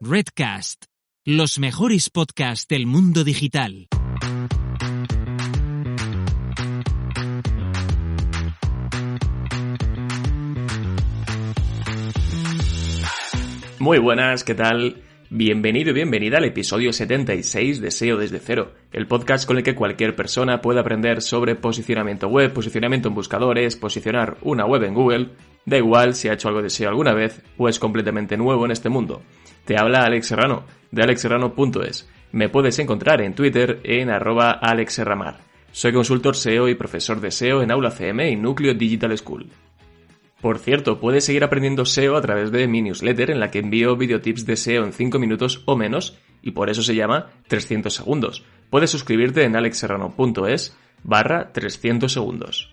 Redcast, los mejores podcasts del mundo digital. Muy buenas, ¿qué tal? Bienvenido y bienvenida al episodio 76 de SEO desde cero, el podcast con el que cualquier persona puede aprender sobre posicionamiento web, posicionamiento en buscadores, posicionar una web en Google, da igual si ha hecho algo de SEO alguna vez o es completamente nuevo en este mundo. Te habla Alex Serrano, de alexserrano.es. Me puedes encontrar en Twitter en arroba alexserramar. Soy consultor SEO y profesor de SEO en Aula CM y Núcleo Digital School. Por cierto, puedes seguir aprendiendo SEO a través de mi newsletter en la que envío videotips de SEO en 5 minutos o menos y por eso se llama 300 segundos. Puedes suscribirte en alexserrano.es barra 300 segundos.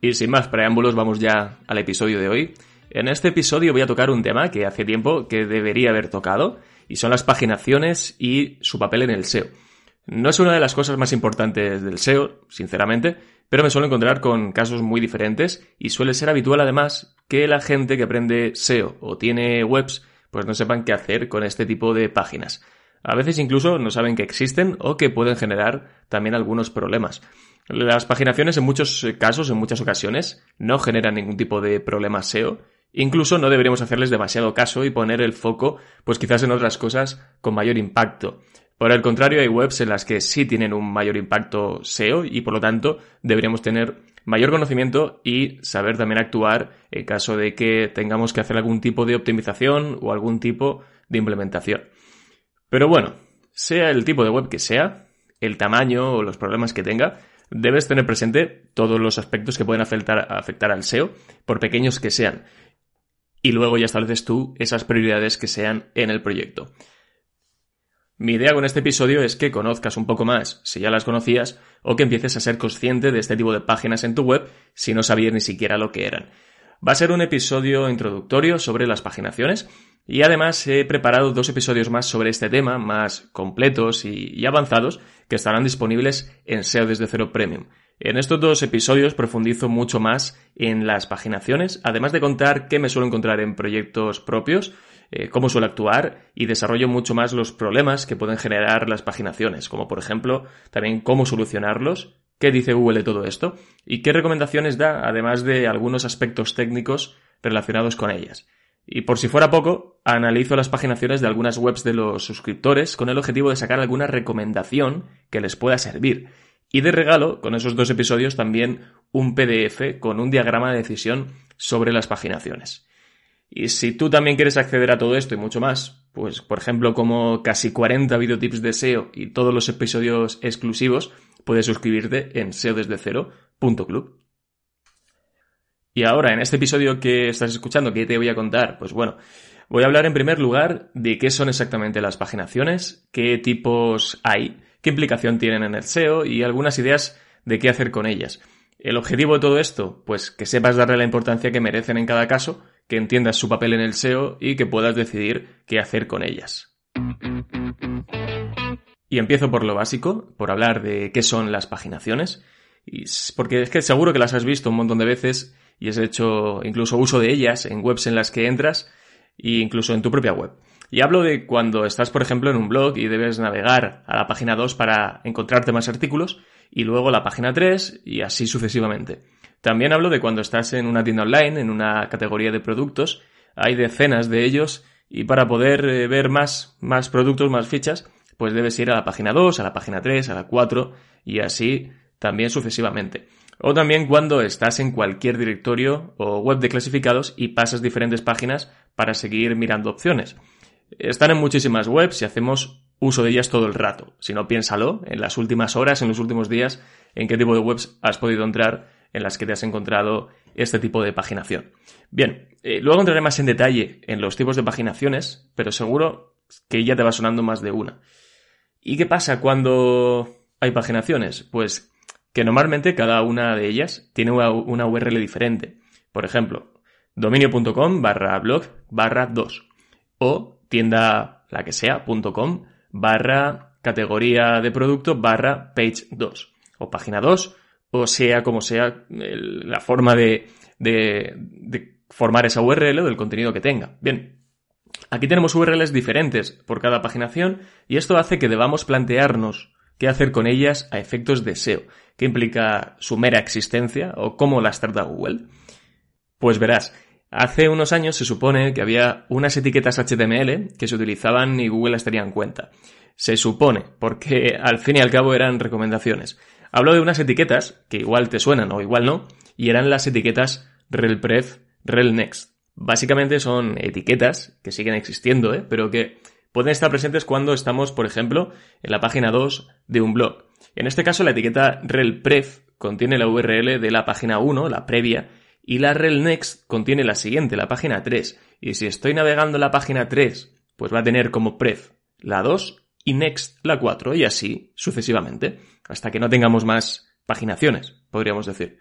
Y sin más preámbulos vamos ya al episodio de hoy. En este episodio voy a tocar un tema que hace tiempo que debería haber tocado y son las paginaciones y su papel en el SEO. No es una de las cosas más importantes del SEO, sinceramente, pero me suelo encontrar con casos muy diferentes y suele ser habitual además que la gente que aprende SEO o tiene webs pues no sepan qué hacer con este tipo de páginas. A veces incluso no saben que existen o que pueden generar también algunos problemas. Las paginaciones en muchos casos, en muchas ocasiones, no generan ningún tipo de problema SEO. Incluso no deberíamos hacerles demasiado caso y poner el foco, pues quizás en otras cosas con mayor impacto. Por el contrario, hay webs en las que sí tienen un mayor impacto SEO y por lo tanto deberíamos tener mayor conocimiento y saber también actuar en caso de que tengamos que hacer algún tipo de optimización o algún tipo de implementación. Pero bueno, sea el tipo de web que sea, el tamaño o los problemas que tenga, debes tener presente todos los aspectos que pueden afectar, afectar al SEO, por pequeños que sean. Y luego ya estableces tú esas prioridades que sean en el proyecto. Mi idea con este episodio es que conozcas un poco más, si ya las conocías, o que empieces a ser consciente de este tipo de páginas en tu web si no sabías ni siquiera lo que eran. Va a ser un episodio introductorio sobre las paginaciones y además he preparado dos episodios más sobre este tema, más completos y, avanzados, que estarán disponibles en SEO desde cero Premium. En estos dos episodios profundizo mucho más en las paginaciones, además de contar qué me suelo encontrar en proyectos propios, eh, cómo suele actuar y desarrollo mucho más los problemas que pueden generar las paginaciones, como por ejemplo también cómo solucionarlos, qué dice Google de todo esto y qué recomendaciones da, además de algunos aspectos técnicos relacionados con ellas. Y por si fuera poco, analizo las paginaciones de algunas webs de los suscriptores con el objetivo de sacar alguna recomendación que les pueda servir. Y de regalo, con esos dos episodios, también un PDF con un diagrama de decisión sobre las paginaciones. Y si tú también quieres acceder a todo esto y mucho más, pues por ejemplo como casi 40 videotips de SEO y todos los episodios exclusivos, puedes suscribirte en seodesdecero.club. Y ahora, en este episodio que estás escuchando, ¿qué te voy a contar? Pues bueno, voy a hablar en primer lugar de qué son exactamente las paginaciones, qué tipos hay, qué implicación tienen en el SEO y algunas ideas de qué hacer con ellas. El objetivo de todo esto, pues que sepas darle la importancia que merecen en cada caso que entiendas su papel en el SEO y que puedas decidir qué hacer con ellas. Y empiezo por lo básico, por hablar de qué son las paginaciones, porque es que seguro que las has visto un montón de veces y has hecho incluso uso de ellas en webs en las que entras e incluso en tu propia web. Y hablo de cuando estás, por ejemplo, en un blog y debes navegar a la página 2 para encontrarte más artículos y luego la página 3 y así sucesivamente. También hablo de cuando estás en una tienda online, en una categoría de productos, hay decenas de ellos y para poder eh, ver más, más productos, más fichas, pues debes ir a la página 2, a la página 3, a la 4 y así también sucesivamente. O también cuando estás en cualquier directorio o web de clasificados y pasas diferentes páginas para seguir mirando opciones. Están en muchísimas webs y hacemos uso de ellas todo el rato. Si no, piénsalo en las últimas horas, en los últimos días, en qué tipo de webs has podido entrar en las que te has encontrado este tipo de paginación. Bien, eh, luego entraré más en detalle en los tipos de paginaciones, pero seguro que ya te va sonando más de una. ¿Y qué pasa cuando hay paginaciones? Pues que normalmente cada una de ellas tiene una URL diferente. Por ejemplo, dominio.com barra blog barra 2 o tienda la que sea, .com barra categoría de producto barra page 2 o página 2 o sea como sea la forma de, de formar esa URL o del contenido que tenga. Bien, aquí tenemos URLs diferentes por cada paginación y esto hace que debamos plantearnos qué hacer con ellas a efectos de SEO, qué implica su mera existencia o cómo las trata Google. Pues verás, hace unos años se supone que había unas etiquetas HTML que se utilizaban y Google las tenía en cuenta. Se supone, porque al fin y al cabo eran recomendaciones. Hablo de unas etiquetas que igual te suenan o igual no, y eran las etiquetas RelPref, RelNext. Básicamente son etiquetas que siguen existiendo, ¿eh? pero que pueden estar presentes cuando estamos, por ejemplo, en la página 2 de un blog. En este caso, la etiqueta RelPref contiene la URL de la página 1, la previa, y la rel next contiene la siguiente, la página 3. Y si estoy navegando la página 3, pues va a tener como pref la 2 y next la 4 y así sucesivamente, hasta que no tengamos más paginaciones, podríamos decir.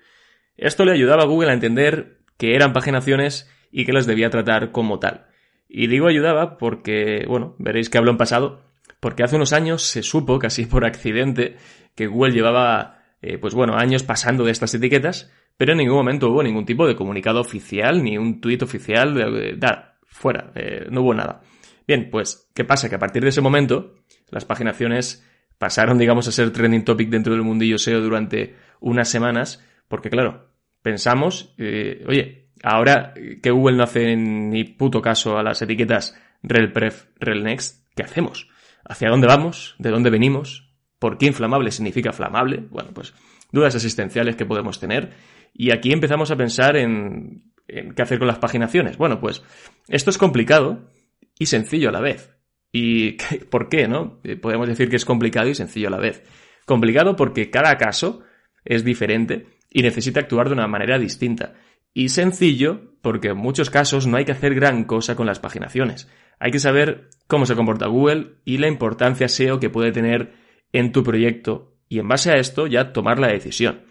Esto le ayudaba a Google a entender que eran paginaciones y que las debía tratar como tal. Y digo ayudaba porque, bueno, veréis que hablo en pasado, porque hace unos años se supo, casi por accidente, que Google llevaba, eh, pues bueno, años pasando de estas etiquetas pero en ningún momento hubo ningún tipo de comunicado oficial, ni un tuit oficial, de, nada, fuera, eh, no hubo nada. Bien, pues, ¿qué pasa? Que a partir de ese momento, las paginaciones pasaron, digamos, a ser trending topic dentro del mundillo SEO durante unas semanas, porque claro, pensamos, eh, oye, ahora que Google no hace ni puto caso a las etiquetas RelPref, RelNext, ¿qué hacemos? ¿Hacia dónde vamos? ¿De dónde venimos? ¿Por qué inflamable significa flamable? Bueno, pues dudas existenciales que podemos tener y aquí empezamos a pensar en, qué hacer con las paginaciones. Bueno, pues esto es complicado y sencillo a la vez. ¿Y por qué, no? Eh, podemos decir que es complicado y sencillo a la vez. Complicado porque cada caso es diferente y necesita actuar de una manera distinta. Y sencillo porque en muchos casos no hay que hacer gran cosa con las paginaciones. Hay que saber cómo se comporta Google y la importancia SEO que puede tener en tu proyecto y en base a esto ya tomar la decisión.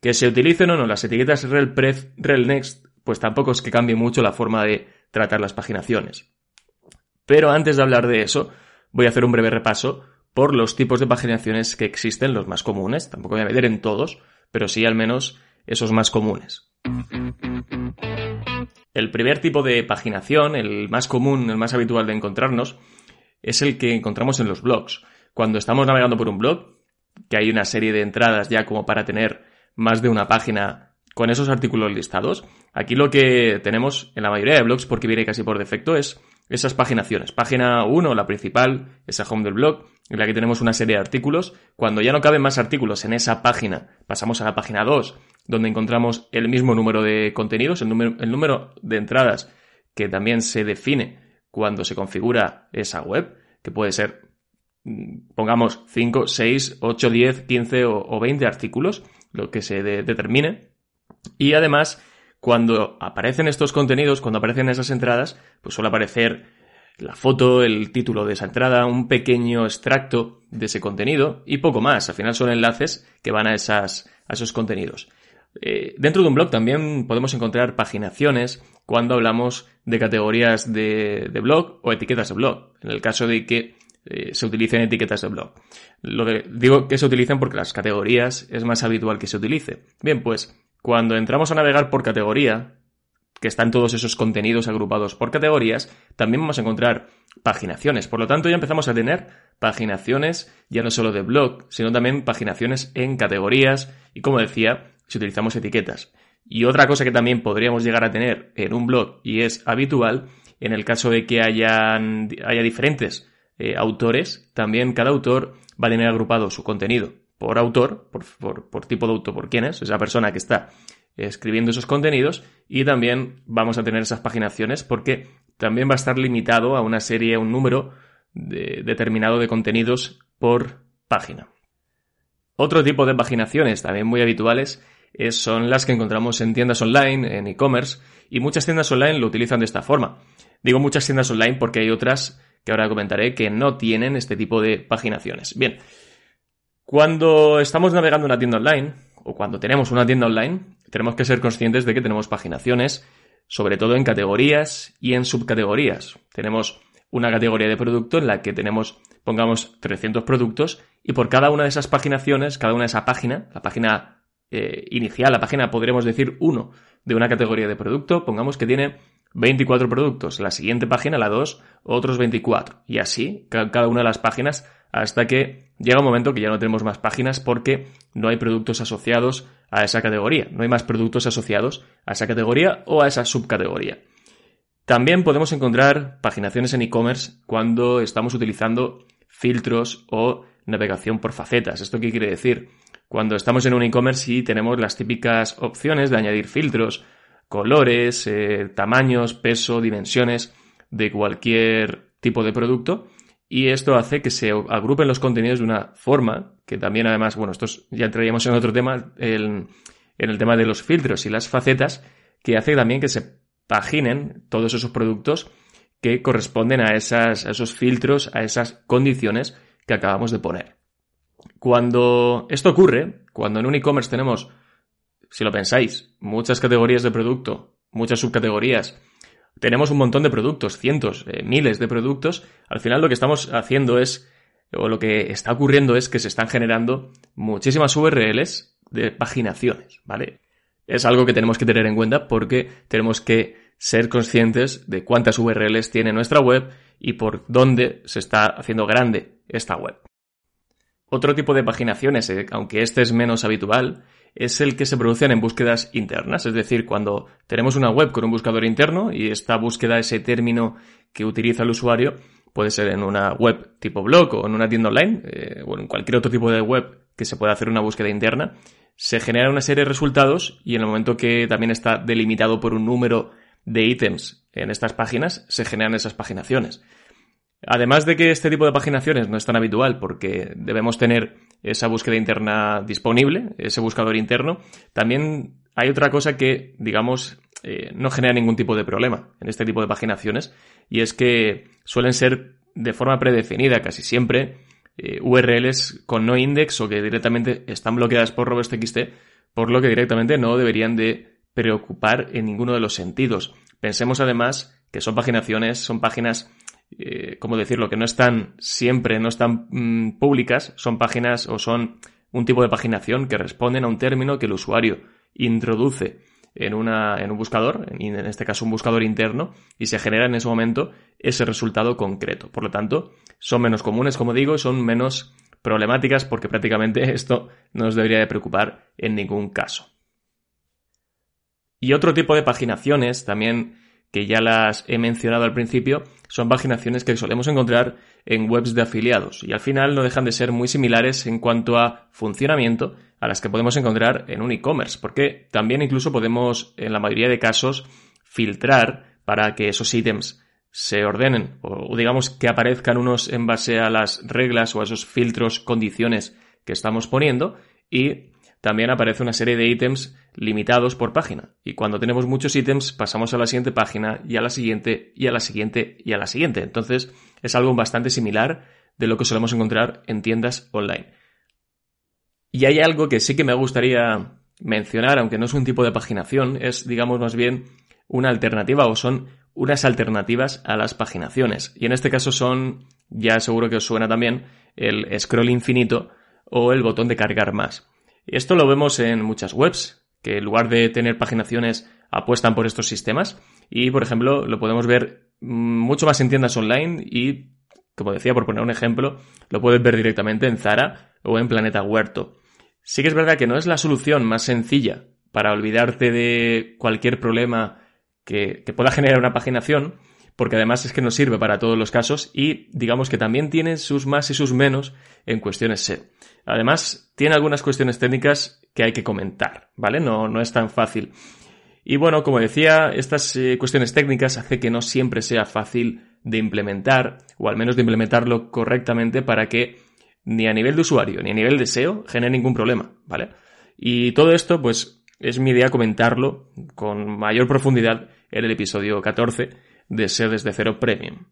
Que se utilicen o no las etiquetas RelPref, RelNext, pues tampoco es que cambie mucho la forma de tratar las paginaciones. Pero antes de hablar de eso, voy a hacer un breve repaso por los tipos de paginaciones que existen, los más comunes. Tampoco voy a meter en todos, pero sí al menos esos más comunes. El primer tipo de paginación, el más común, el más habitual de encontrarnos, es el que encontramos en los blogs. Cuando estamos navegando por un blog, que hay una serie de entradas ya como para tener más de una página con esos artículos listados. Aquí lo que tenemos en la mayoría de blogs, porque viene casi por defecto, es esas paginaciones. Página 1, la principal, esa home del blog, en la que tenemos una serie de artículos. Cuando ya no caben más artículos en esa página, pasamos a la página 2, donde encontramos el mismo número de contenidos, el número, el número de entradas que también se define cuando se configura esa web, que puede ser, mm, pongamos, 5, 6, 8, 10, 15 o 20 artículos lo que se determine. Y además, cuando aparecen estos contenidos, cuando aparecen esas entradas, pues suele aparecer la foto, el título de esa entrada, un pequeño extracto de ese contenido y poco más. Al final son enlaces que van a, esas, a esos contenidos. Eh, dentro de un blog también podemos encontrar paginaciones cuando hablamos de categorías de, de blog o etiquetas de blog. En el caso de que eh, se utilicen etiquetas de blog. Lo digo que se utilicen porque las categorías es más habitual que se utilice. Bien, pues cuando entramos a navegar por categoría, que están todos esos contenidos agrupados por categorías, también vamos a encontrar paginaciones. Por lo tanto, ya empezamos a tener paginaciones ya no solo de blog, sino también paginaciones en categorías y, como decía, si utilizamos etiquetas. Y otra cosa que también podríamos llegar a tener en un blog y es habitual en el caso de que hayan, haya diferentes eh, autores, también cada autor va a tener agrupado su contenido por autor, por, tipo de autor, por quién es, esa persona que está escribiendo esos contenidos y también vamos a tener esas paginaciones porque también va a estar limitado a una serie, a un número determinado de contenidos por página. Otro tipo de paginaciones también muy habituales son las que encontramos en tiendas online, en e-commerce, y muchas tiendas online lo utilizan de esta forma. Digo muchas tiendas online porque hay otras que ahora comentaré que no tienen este tipo de paginaciones. Bien, cuando estamos navegando una tienda online, o cuando tenemos una tienda online, tenemos que ser conscientes de que tenemos paginaciones, sobre todo en categorías y en subcategorías. Tenemos una categoría de producto en la que tenemos, pongamos, 300 productos y por cada una de esas paginaciones, cada una de esa página, la página eh, inicial, la página podremos decir 1 de una categoría de producto, pongamos que tiene 24 productos, la siguiente página, la 2, otros 24 y así cada una de las páginas hasta que llega un momento que ya no tenemos más páginas porque no hay productos asociados a esa categoría, no hay más productos asociados a esa categoría o a esa subcategoría. También podemos encontrar paginaciones en e-commerce cuando estamos utilizando filtros o navegación por facetas. ¿Esto qué quiere decir? Cuando estamos en un e-commerce y tenemos las típicas opciones de añadir filtros, colores, eh, tamaños, peso, dimensiones de cualquier tipo de producto y esto hace que se agrupen los contenidos de una forma que también además, bueno, esto ya entraríamos en otro tema, en el tema de los filtros y las facetas, que hace también que se paginen todos esos productos que corresponden a, esas, a esos filtros, a esas condiciones que acabamos de poner. Cuando esto ocurre, cuando en un e-commerce tenemos, si lo pensáis, muchas categorías de producto, muchas subcategorías, tenemos un montón de productos, cientos, eh, miles de productos, al final lo que estamos haciendo es, o lo que está ocurriendo es que se están generando muchísimas URLs de paginaciones, ¿vale? Es algo que tenemos que tener en cuenta porque tenemos que ser conscientes de cuántas URLs tiene nuestra web y por dónde se está haciendo grande esta web. Otro tipo de paginaciones, eh, aunque este es menos habitual, es el que se producen en búsquedas internas, es decir, cuando tenemos una web con un buscador interno y esta búsqueda, ese término que utiliza el usuario, puede ser en una web tipo blog o en una tienda online eh, o en cualquier otro tipo de web que se pueda hacer una búsqueda interna, se genera una serie de resultados y en el momento que también está delimitado por un número de ítems en estas páginas, se generan esas paginaciones. Además de que este tipo de paginaciones no es tan habitual porque debemos tener esa búsqueda interna disponible, ese buscador interno, también hay otra cosa que, digamos, eh, no genera ningún tipo de problema en este tipo de paginaciones y es que suelen ser de forma predefinida casi siempre eh, URLs con no index o que directamente están bloqueadas por robots.txt, por lo que directamente no deberían de preocupar en ninguno de los sentidos. Pensemos además que son paginaciones, son páginas eh, ¿cómo decirlo?, que no están siempre, no están mm, públicas, son páginas o son un tipo de paginación que responden a un término que el usuario introduce en, una, en un buscador, en, en este caso un buscador interno, y se genera en ese momento ese resultado concreto. Por lo tanto, son menos comunes, como digo, son menos problemáticas porque prácticamente esto no nos debería de preocupar en ningún caso. Y otro tipo de paginaciones también que ya las he mencionado al principio, son paginaciones que solemos encontrar en webs de afiliados. Y al final no dejan de ser muy similares en cuanto a funcionamiento a las que podemos encontrar en un e-commerce, porque también incluso podemos, en la mayoría de casos, filtrar para que esos ítems se ordenen o digamos que aparezcan unos en base a las reglas o a esos filtros, condiciones que estamos poniendo y también aparece una serie de ítems limitados por página. Y cuando tenemos muchos ítems, pasamos a la siguiente página y a la siguiente y a la siguiente y a la siguiente. Entonces, es algo bastante similar de lo que solemos encontrar en tiendas online. Y hay algo que sí que me gustaría mencionar, aunque no es un tipo de paginación, es, digamos, más bien una alternativa o son unas alternativas a las paginaciones. Y en este caso son, ya seguro que os suena también, el scroll infinito o el botón de cargar más. Esto lo vemos en muchas webs, que en lugar de tener paginaciones apuestan por estos sistemas y, por ejemplo, lo podemos ver mm, mucho más en tiendas online y, como decía, por poner un ejemplo, lo puedes ver directamente en Zara o en Planeta Huerto. Sí que es verdad que no es la solución más sencilla para olvidarte de cualquier problema que, que pueda generar una paginación, porque además es que no sirve para todos los casos y digamos que también tiene sus más y sus menos en cuestiones SEO. Además, tiene algunas cuestiones técnicas que hay que comentar, ¿vale? No, no es tan fácil. Y bueno, como decía, estas eh, cuestiones técnicas hace que no siempre sea fácil de implementar, o al menos de implementarlo correctamente para que ni a nivel de usuario ni a nivel de SEO genere ningún problema, ¿vale? Y todo esto, pues, es mi idea comentarlo con mayor profundidad en el episodio 14 de desde cero Premium.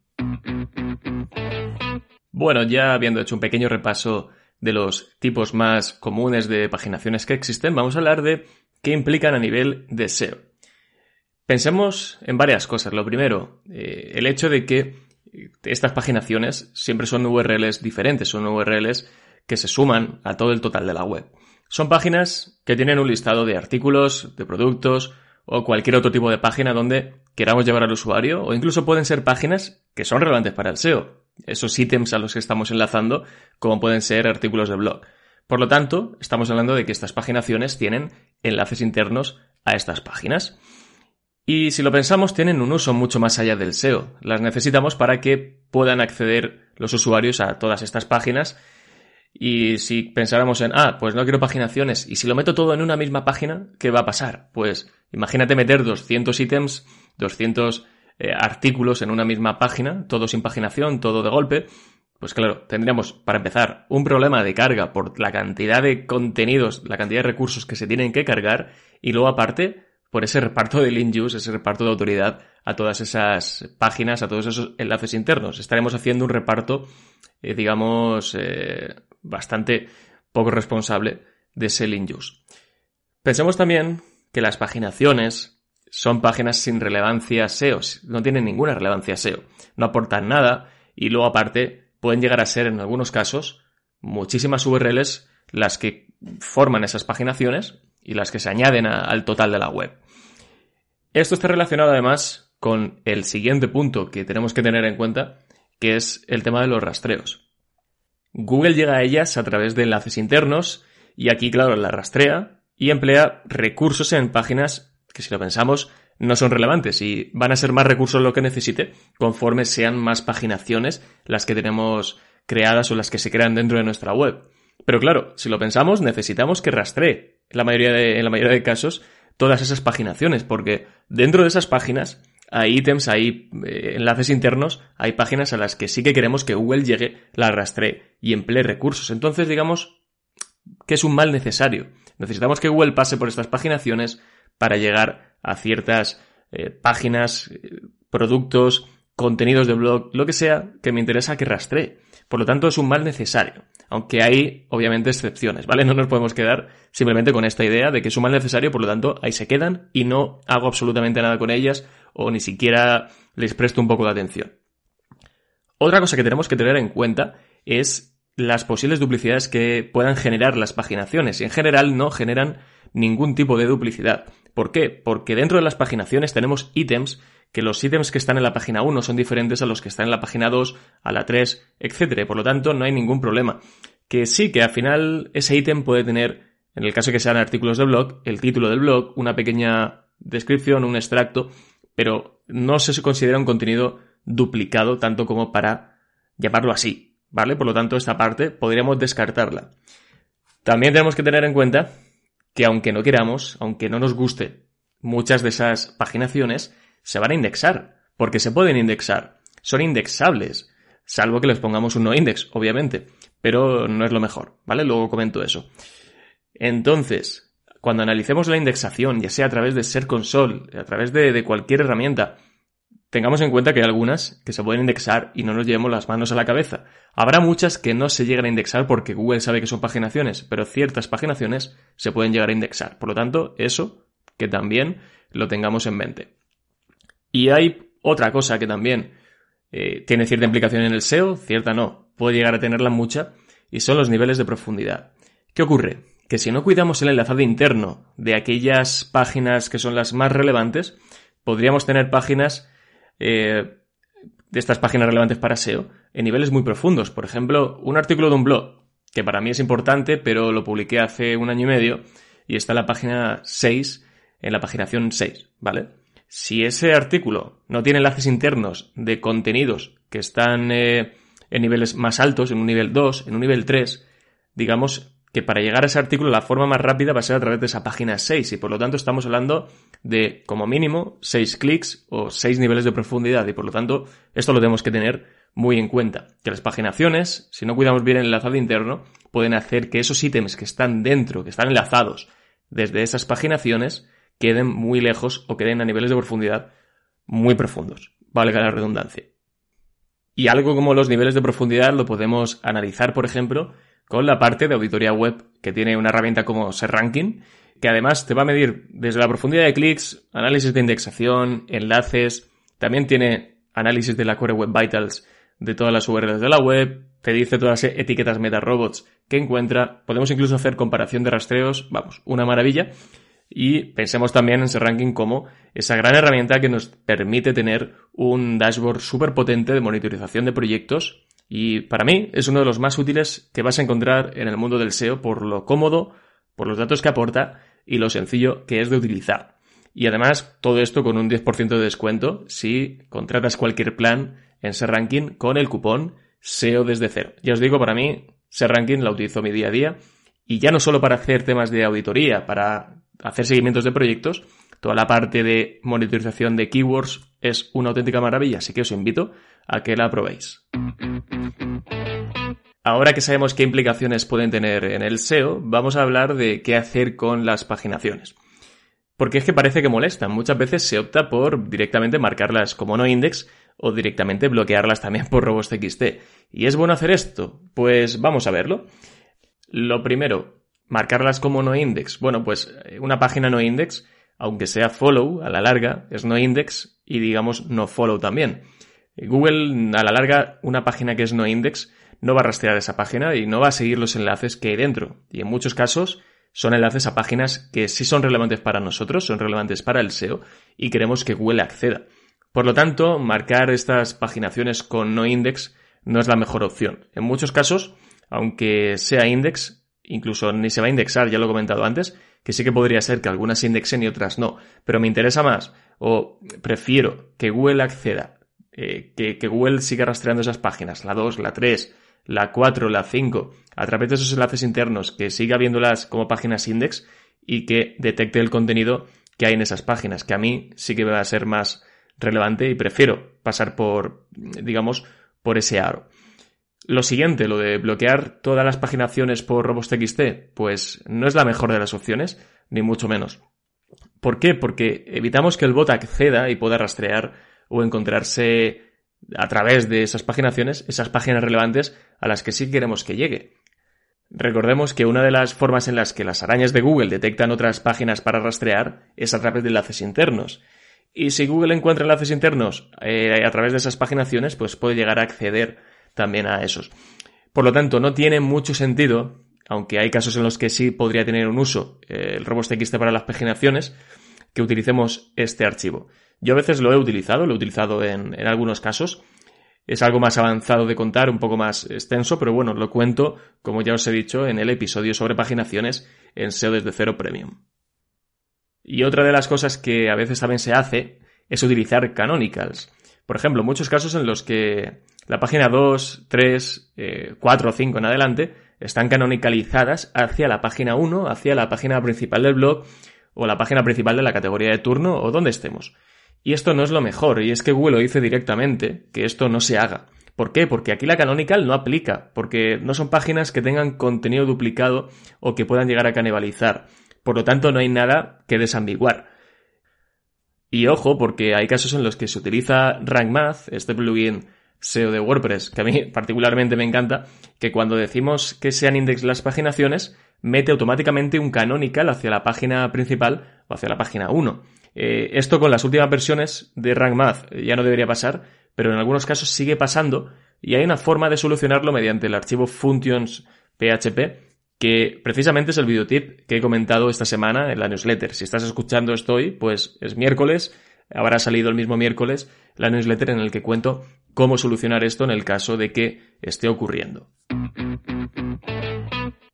Bueno, ya habiendo hecho un pequeño repaso de los tipos más comunes de paginaciones que existen, vamos a hablar de qué implican a nivel de SEO. Pensemos en varias cosas. Lo primero, eh, el hecho de que estas paginaciones siempre son URLs diferentes, son URLs que se suman a todo el total de la web. Son páginas que tienen un listado de artículos, de productos o cualquier otro tipo de página donde queramos llevar al usuario o incluso pueden ser páginas que son relevantes para el SEO, esos ítems a los que estamos enlazando como pueden ser artículos de blog. Por lo tanto, estamos hablando de que estas paginaciones tienen enlaces internos a estas páginas. Y si lo pensamos, tienen un uso mucho más allá del SEO. Las necesitamos para que puedan acceder los usuarios a todas estas páginas. Y si pensáramos en, ah, pues no quiero paginaciones, y si lo meto todo en una misma página, ¿qué va a pasar? Pues imagínate meter 200 ítems, 200 eh, artículos en una misma página, todo sin paginación, todo de golpe. Pues claro, tendríamos, para empezar, un problema de carga por la cantidad de contenidos, la cantidad de recursos que se tienen que cargar, y luego aparte, por ese reparto de link use, ese reparto de autoridad a todas esas páginas, a todos esos enlaces internos. Estaremos haciendo un reparto, eh, digamos, eh, bastante poco responsable de ese link use. Pensemos también que las paginaciones son páginas sin relevancia SEO, no tienen ninguna relevancia SEO, no aportan nada y luego aparte pueden llegar a ser en algunos casos muchísimas URLs las que forman esas paginaciones y las que se añaden al total de la web. Esto está relacionado además con el siguiente punto que tenemos que tener en cuenta, que es el tema de los rastreos. Google llega a ellas a través de enlaces internos y aquí, claro, la rastrea y emplea recursos en páginas que si lo pensamos no son relevantes y van a ser más recursos lo que necesite conforme sean más paginaciones las que tenemos creadas o las que se crean dentro de nuestra web. Pero claro, si lo pensamos, necesitamos que rastree en la mayoría de, en la mayoría de casos todas esas paginaciones, porque dentro de esas páginas hay ítems, hay eh, enlaces internos, hay páginas a las que sí que queremos que Google llegue, la rastree y emplee recursos. Entonces, digamos que es un mal necesario. Necesitamos que Google pase por estas paginaciones para llegar a ciertas eh, páginas, eh, productos, contenidos de blog, lo que sea que me interesa que rastree. Por lo tanto, es un mal necesario. Aunque hay, obviamente, excepciones, ¿vale? No nos podemos quedar simplemente con esta idea de que es un mal necesario, por lo tanto, ahí se quedan y no hago absolutamente nada con ellas o ni siquiera les presto un poco de atención. Otra cosa que tenemos que tener en cuenta es las posibles duplicidades que puedan generar las paginaciones. Y en general no generan ningún tipo de duplicidad. ¿Por qué? Porque dentro de las paginaciones tenemos ítems que los ítems que están en la página 1 son diferentes a los que están en la página 2, a la 3, etc. Por lo tanto, no hay ningún problema. Que sí, que al final ese ítem puede tener, en el caso que sean artículos de blog, el título del blog, una pequeña descripción, un extracto, pero no se considera un contenido duplicado tanto como para llamarlo así, ¿vale? Por lo tanto, esta parte podríamos descartarla. También tenemos que tener en cuenta que aunque no queramos, aunque no nos guste, muchas de esas paginaciones se van a indexar, porque se pueden indexar, son indexables, salvo que les pongamos un no index, obviamente, pero no es lo mejor, ¿vale? Luego comento eso. Entonces, cuando analicemos la indexación, ya sea a través de Ser Console, a través de, de cualquier herramienta, tengamos en cuenta que hay algunas que se pueden indexar y no nos llevemos las manos a la cabeza. Habrá muchas que no se llegan a indexar porque Google sabe que son paginaciones, pero ciertas paginaciones se pueden llegar a indexar. Por lo tanto, eso que también lo tengamos en mente. Y hay otra cosa que también eh, tiene cierta implicación en el SEO, cierta no, puede llegar a tenerla mucha, y son los niveles de profundidad. ¿Qué ocurre? Que si no cuidamos el enlazado interno de aquellas páginas que son las más relevantes, podríamos tener páginas eh, de estas páginas relevantes para SEO en niveles muy profundos. Por ejemplo, un artículo de un blog, que para mí es importante, pero lo publiqué hace un año y medio, y está en la página 6, en la paginación 6, ¿vale? Si ese artículo no tiene enlaces internos de contenidos que están eh, en niveles más altos, en un nivel 2, en un nivel 3, digamos que para llegar a ese artículo la forma más rápida va a ser a través de esa página 6 y por lo tanto estamos hablando de como mínimo 6 clics o 6 niveles de profundidad y por lo tanto esto lo tenemos que tener muy en cuenta. Que las paginaciones, si no cuidamos bien el enlazado interno, pueden hacer que esos ítems que están dentro, que están enlazados desde esas paginaciones queden muy lejos o queden a niveles de profundidad muy profundos, valga la redundancia. Y algo como los niveles de profundidad lo podemos analizar, por ejemplo, con la parte de auditoría web que tiene una herramienta como SERranking, que además te va a medir desde la profundidad de clics, análisis de indexación, enlaces, también tiene análisis de la Core Web Vitals de todas las URLs de la web, te dice todas las etiquetas meta robots que encuentra, podemos incluso hacer comparación de rastreos, vamos, una maravilla. Y pensemos también en ese ranking como esa gran herramienta que nos permite tener un dashboard súper potente de monitorización de proyectos y para mí es uno de los más útiles que vas a encontrar en el mundo del SEO por lo cómodo, por los datos que aporta y lo sencillo que es de utilizar. Y además todo esto con un 10% de descuento si contratas cualquier plan en ranking con el cupón SEO desde cero. Ya os digo, para mí, ranking la utilizo mi día a día y ya no solo para hacer temas de auditoría, para hacer seguimientos de proyectos, toda la parte de monitorización de keywords es una auténtica maravilla, así que os invito a que la probéis. Ahora que sabemos qué implicaciones pueden tener en el SEO, vamos a hablar de qué hacer con las paginaciones. Porque es que parece que molestan. Muchas veces se opta por directamente marcarlas como no index o directamente bloquearlas también por robots.txt. ¿Y es bueno hacer esto? Pues vamos a verlo. Lo primero, marcarlas como no index. Bueno, pues eh, una página no index, aunque sea follow, a la larga es no index y digamos no follow también. Google, a la larga, una página que es no index no va a rastrear esa página y no va a seguir los enlaces que hay dentro. Y en muchos casos son enlaces a páginas que sí son relevantes para nosotros, son relevantes para el SEO y queremos que Google acceda. Por lo tanto, marcar estas paginaciones con no index no es la mejor opción. En muchos casos, aunque sea index, incluso ni se va a indexar, ya lo he comentado antes, que sí que podría ser que algunas indexen y otras no. Pero me interesa más, o prefiero que Google acceda, eh, que, Google siga rastreando esas páginas, la 2, la 3, la 4, la 5, a través de esos enlaces internos, que siga viéndolas como páginas index y que detecte el contenido que hay en esas páginas, que a mí sí que va a ser más relevante y prefiero pasar por, digamos, por ese aro. Lo siguiente, lo de bloquear todas las paginaciones por robots.txt, pues no es la mejor de las opciones, ni mucho menos. ¿Por qué? Porque evitamos que el bot acceda y pueda rastrear o encontrarse a través de esas paginaciones, esas páginas relevantes a las que sí queremos que llegue. Recordemos que una de las formas en las que las arañas de Google detectan otras páginas para rastrear es a través de enlaces internos. Y si Google encuentra enlaces internos eh, a través de esas paginaciones, pues puede llegar a acceder también a esos. Por lo tanto, no tiene mucho sentido, aunque hay casos en los que sí podría tener un uso eh, el robots.txt para las paginaciones, que utilicemos este archivo. Yo a veces lo he utilizado, lo he utilizado en, en algunos casos. Es algo más avanzado de contar, un poco más extenso, pero bueno, lo cuento, como ya os he dicho, en el episodio sobre paginaciones en SEO desde cero premium. Y otra de las cosas que a veces también se hace es utilizar canonicals. Por ejemplo, muchos casos en los que la página 2, 3, 4 o 5 en adelante están canonicalizadas hacia la página 1, hacia la página principal del blog o la página principal de la categoría de turno o donde estemos. Y esto no es lo mejor, y es que Google lo dice directamente, que esto no se haga. ¿Por qué? Porque aquí la canonical no aplica, porque no son páginas que tengan contenido duplicado o que puedan llegar a canibalizar. Por lo tanto, no hay nada que desambiguar. Y ojo, porque hay casos en los que se utiliza RankMath, este plugin SEO de WordPress, que a mí particularmente me encanta, que cuando decimos que sean index las paginaciones, mete automáticamente un canonical hacia la página principal o hacia la página 1. Eh, esto con las últimas versiones de RankMath ya no debería pasar, pero en algunos casos sigue pasando y hay una forma de solucionarlo mediante el archivo functions PHP que precisamente es el videotip que he comentado esta semana en la newsletter. Si estás escuchando esto hoy, pues es miércoles, habrá salido el mismo miércoles la newsletter en el que cuento cómo solucionar esto en el caso de que esté ocurriendo.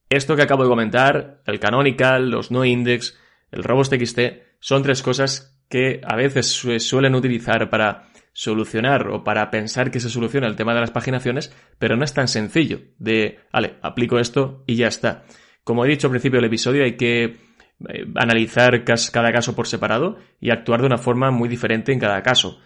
Esto que acabo de comentar, el canonical, los no index, el robots.txt, son tres cosas que a veces se suelen utilizar para solucionar o para pensar que se soluciona el tema de las paginaciones, pero no es tan sencillo de, vale, aplico esto y ya está. Como he dicho al principio del episodio, hay que eh, analizar cada caso por separado y actuar de una forma muy diferente en cada caso.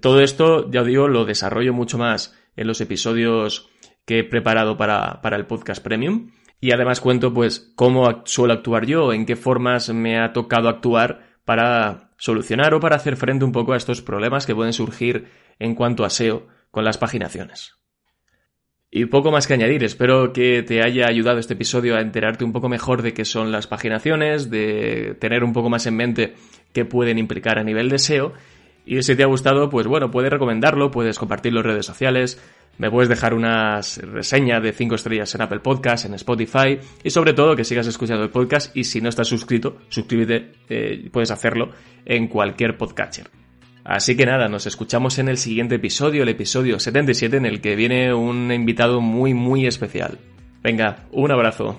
Todo esto, ya os digo, lo desarrollo mucho más en los episodios que he preparado para, para el podcast premium Y además cuento pues cómo suelo actuar yo, en qué formas me ha tocado actuar para solucionar o para hacer frente un poco a estos problemas que pueden surgir en cuanto a SEO con las paginaciones. Y poco más que añadir, espero que te haya ayudado este episodio a enterarte un poco mejor de qué son las paginaciones, de tener un poco más en mente qué pueden implicar a nivel de SEO. Y si te ha gustado, pues bueno, puedes recomendarlo, puedes compartirlo en redes sociales, me puedes dejar una reseña de 5 estrellas en Apple Podcast, en Spotify y sobre todo que sigas escuchando el podcast y si no estás suscrito, suscríbete, eh, puedes hacerlo en cualquier podcatcher. Así que nada, nos escuchamos en el siguiente episodio, el episodio 77, en el que viene un invitado muy muy especial. Venga, un abrazo.